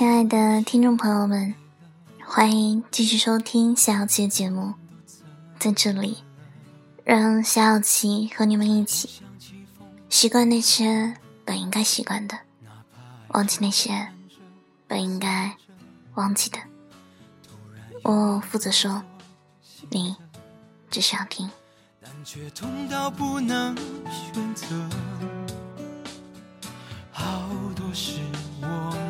亲爱的听众朋友们，欢迎继续收听夏小琪的节目。在这里，让夏小琪和你们一起习惯那些本应该习惯的，忘记那些本应该忘记的。我负责说，你只需要听。好多事我。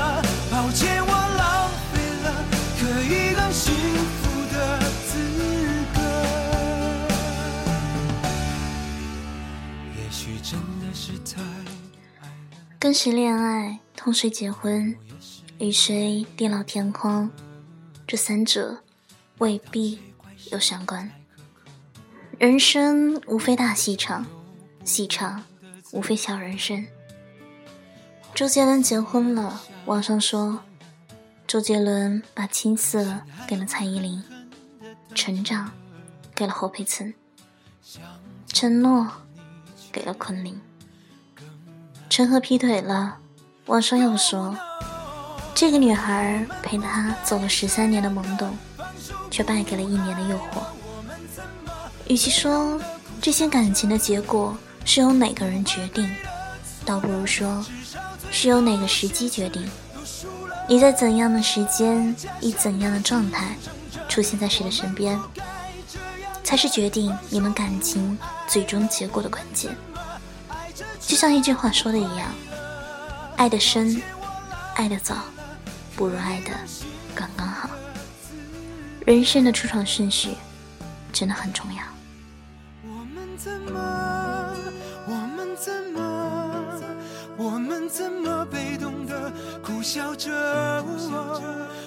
跟谁恋爱，同谁结婚，与谁地老天荒，这三者未必有相关。人生无非大戏场，戏场无非小人生。周杰伦结婚了，网上说，周杰伦把青涩给了蔡依林，成长给了侯佩岑，承诺给了昆凌。陈赫劈腿了，网上又说，这个女孩陪他走了十三年的懵懂，却败给了一年的诱惑。与其说这些感情的结果是由哪个人决定，倒不如说是由哪个时机决定。你在怎样的时间，以怎样的状态，出现在谁的身边，才是决定你们感情最终结果的关键。就像一句话说的一样，爱的深，爱的早，不如爱的刚刚好。人生的出场顺序真的很重要。我们怎么，我们怎么，我们怎么被动的苦笑着？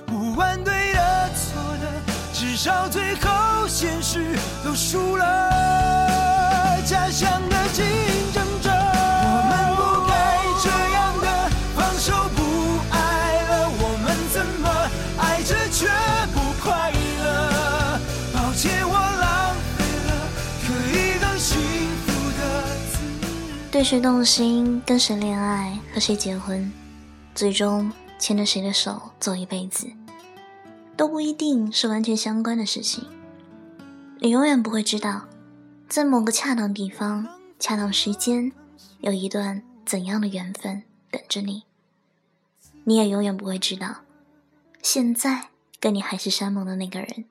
不管对的错的，至少最后现实都输了。假想对谁动心，跟谁恋爱，和谁结婚，最终牵着谁的手走一辈子，都不一定是完全相关的事情。你永远不会知道，在某个恰当地方、恰当时间，有一段怎样的缘分等着你。你也永远不会知道，现在跟你海誓山盟的那个人，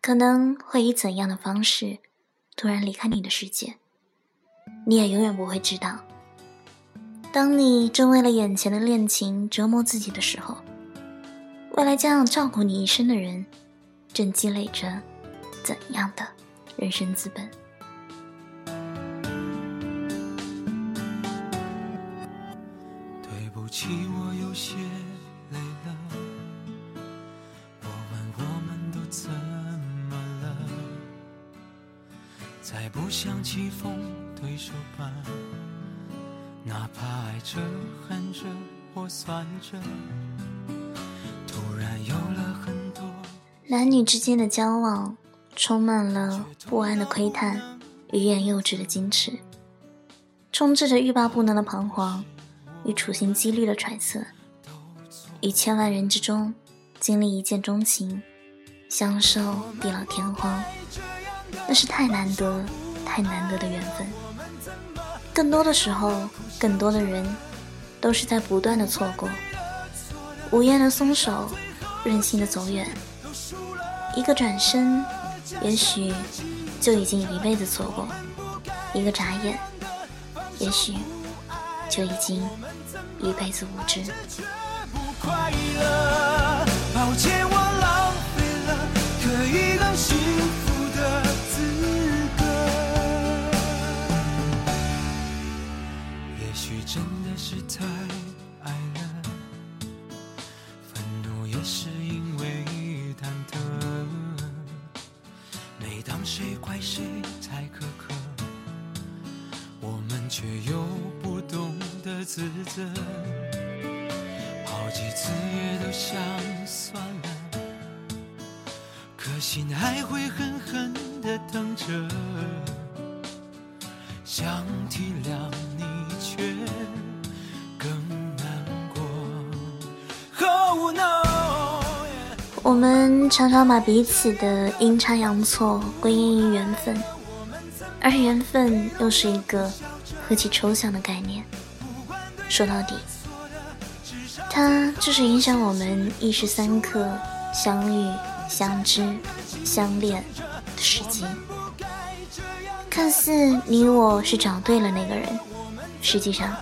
可能会以怎样的方式，突然离开你的世界。你也永远不会知道，当你正为了眼前的恋情折磨自己的时候，未来将要照顾你一生的人，正积累着怎样的人生资本？再不想起风。对手吧，哪怕爱着、恨着或算着，突然有了很多。男女之间的交往，充满了不安的窥探，欲言又止的矜持，充斥着欲罢不能的彷徨与处心积虑的揣测。于千万人之中，经历一见钟情，相守地老天荒，那是太难得、太难得的缘分。更多的时候，更多的人都是在不断的错过，无言的松手，任性的走远。一个转身，也许就已经一辈子错过；一个眨眼，也许就已经一辈子无知。是太爱了，愤怒也是因为忐忑。每当谁怪谁太苛刻，我们却又不懂得自责。好几次也都想算了，可心还会狠狠的疼着，想体谅你，却……我们常常把彼此的阴差阳错归因于缘分，而缘分又是一个何其抽象的概念。说到底，它就是影响我们一时三刻相遇、相知、相恋的时机。看似你我是找对了那个人，实际上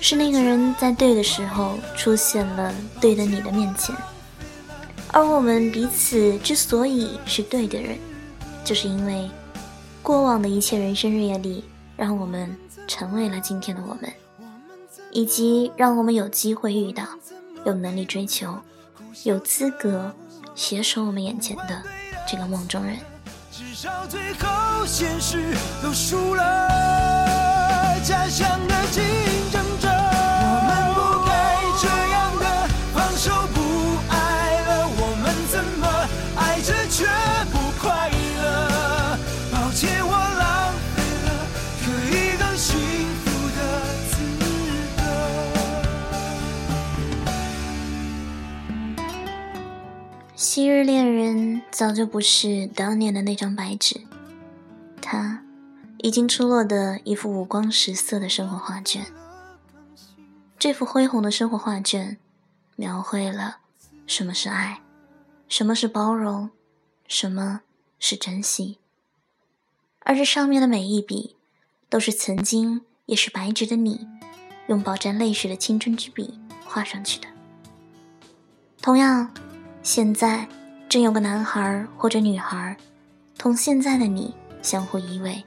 是那个人在对的时候出现了对的你的面前。而我们彼此之所以是对的人，就是因为过往的一切人生阅历，让我们成为了今天的我们，以及让我们有机会遇到，有能力追求，有资格携手我们眼前的这个梦中人。至少最后现实都输了，假想的竞争昔日恋人早就不是当年的那张白纸，他已经出落的一幅五光十色的生活画卷。这幅恢宏的生活画卷，描绘了什么是爱，什么是包容，什么是珍惜。而这上面的每一笔，都是曾经也是白纸的你，用饱蘸泪水的青春之笔画上去的。同样，现在正有个男孩或者女孩，同现在的你相互依偎，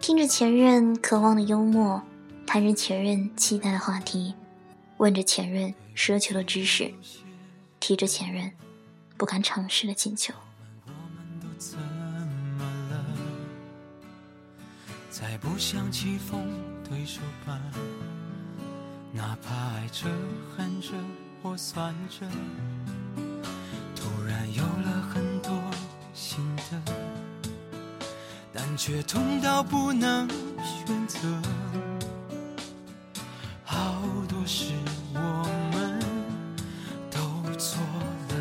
听着前任渴望的幽默。谈着前任期待的话题，问着前任奢求的知识，提着前任不敢尝试的请求。再不想棋逢对手吧，哪怕爱着、恨着或算着，却痛到不能选择。是我们都错了。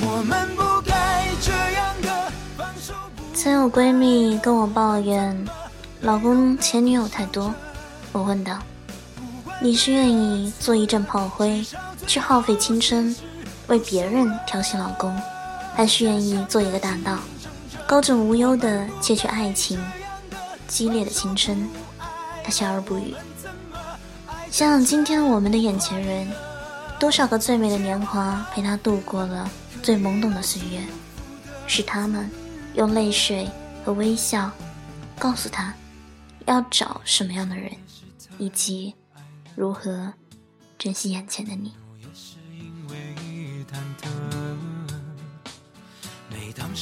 我们不该这样的放手。曾有闺蜜跟我抱怨，老公前女友太多。我问道：“你是愿意做一阵炮灰，去耗费青春，为别人调戏老公，还是愿意做一个大盗，高枕无忧的窃取爱情，激烈的青春？”他笑而不语。想想今天我们的眼前人，多少个最美的年华陪他度过了最懵懂的岁月，是他们用泪水和微笑告诉他要找什么样的人，以及如何珍惜眼前的你。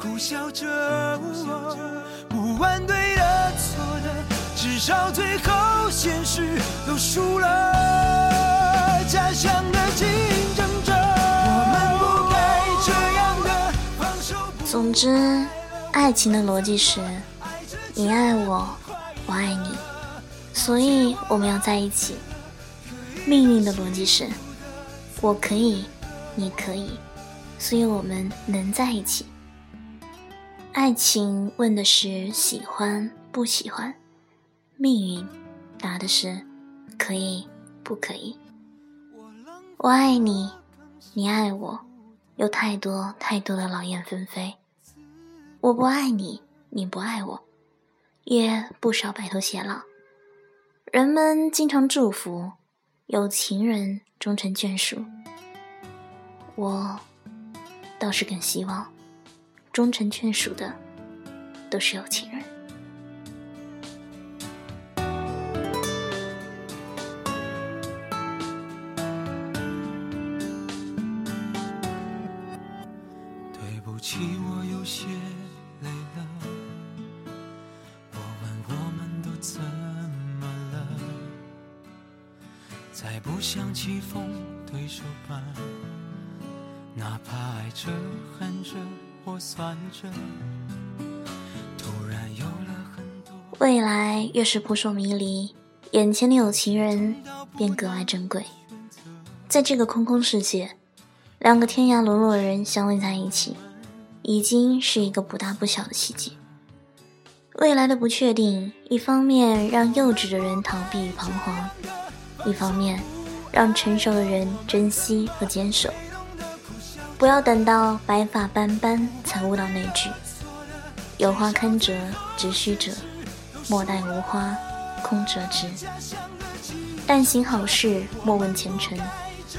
苦笑着？不管对的。至少最后现实都输了。家乡的竞争者，我们不该这样的放手。总之，爱情的逻辑是：你爱我，我爱你，所以我们要在一起。命运的逻辑是：我可以，你可以，所以我们能在一起。爱情问的是喜欢不喜欢，命运答的是可以不可以。我爱你，你爱我，有太多太多的劳燕分飞。我不爱你，你不爱我，也不少白头偕老。人们经常祝福有情人终成眷属，我倒是更希望。终成眷属的都是有情人。对不起，我有些累了。我问我们都怎么了？再不想棋逢对手吧，哪怕爱着恨着。未来越是扑朔迷离，眼前的有情人便格外珍贵。在这个空空世界，两个天涯沦落人相偎在一起，已经是一个不大不小的奇迹。未来的不确定，一方面让幼稚的人逃避与彷徨，一方面让成熟的人珍惜和坚守。不要等到白发斑斑才悟到那句“有花堪折直须折，莫待无花空折枝”。但行好事，莫问前程，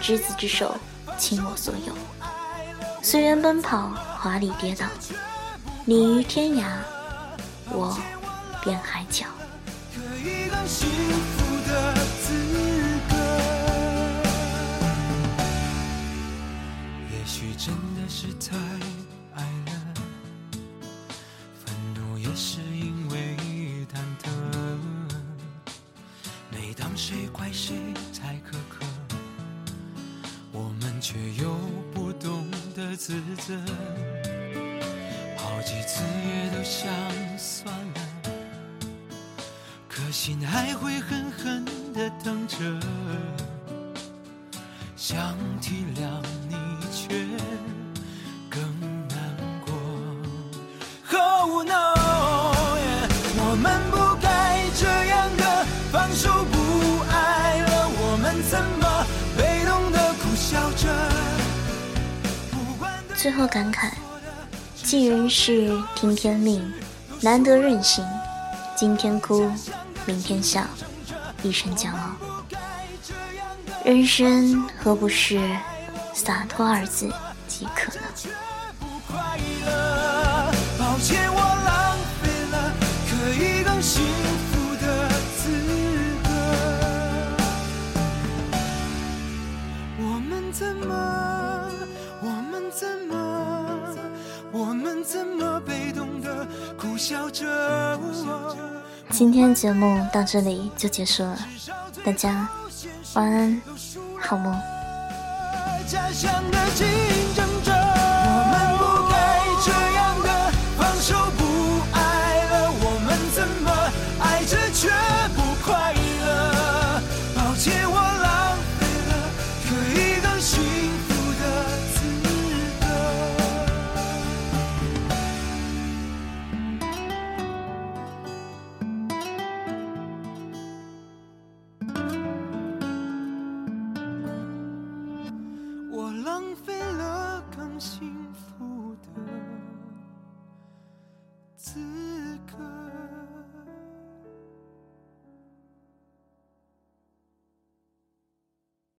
执子之手，倾我所有。随缘奔跑，华丽跌倒，你于天涯，我边海角。真的是太爱了，愤怒也是因为忐忑。每当谁怪谁太苛刻，我们却又不懂得自责。好几次也都想算了，可心还会狠狠的疼着。想体谅你，却更难过。Oh no，我们不该这样的放手不爱了，我们怎么被动的苦笑着？最后感慨：尽人事，听天命，难得任性。今天哭，明天笑，一身骄傲。人生何不是洒脱二字即可了可以更幸福的资格。我们怎么？我们怎么？我们怎么被动的苦笑着？今天节目到这里就结束了，大家。晚安，好梦。家乡的清晨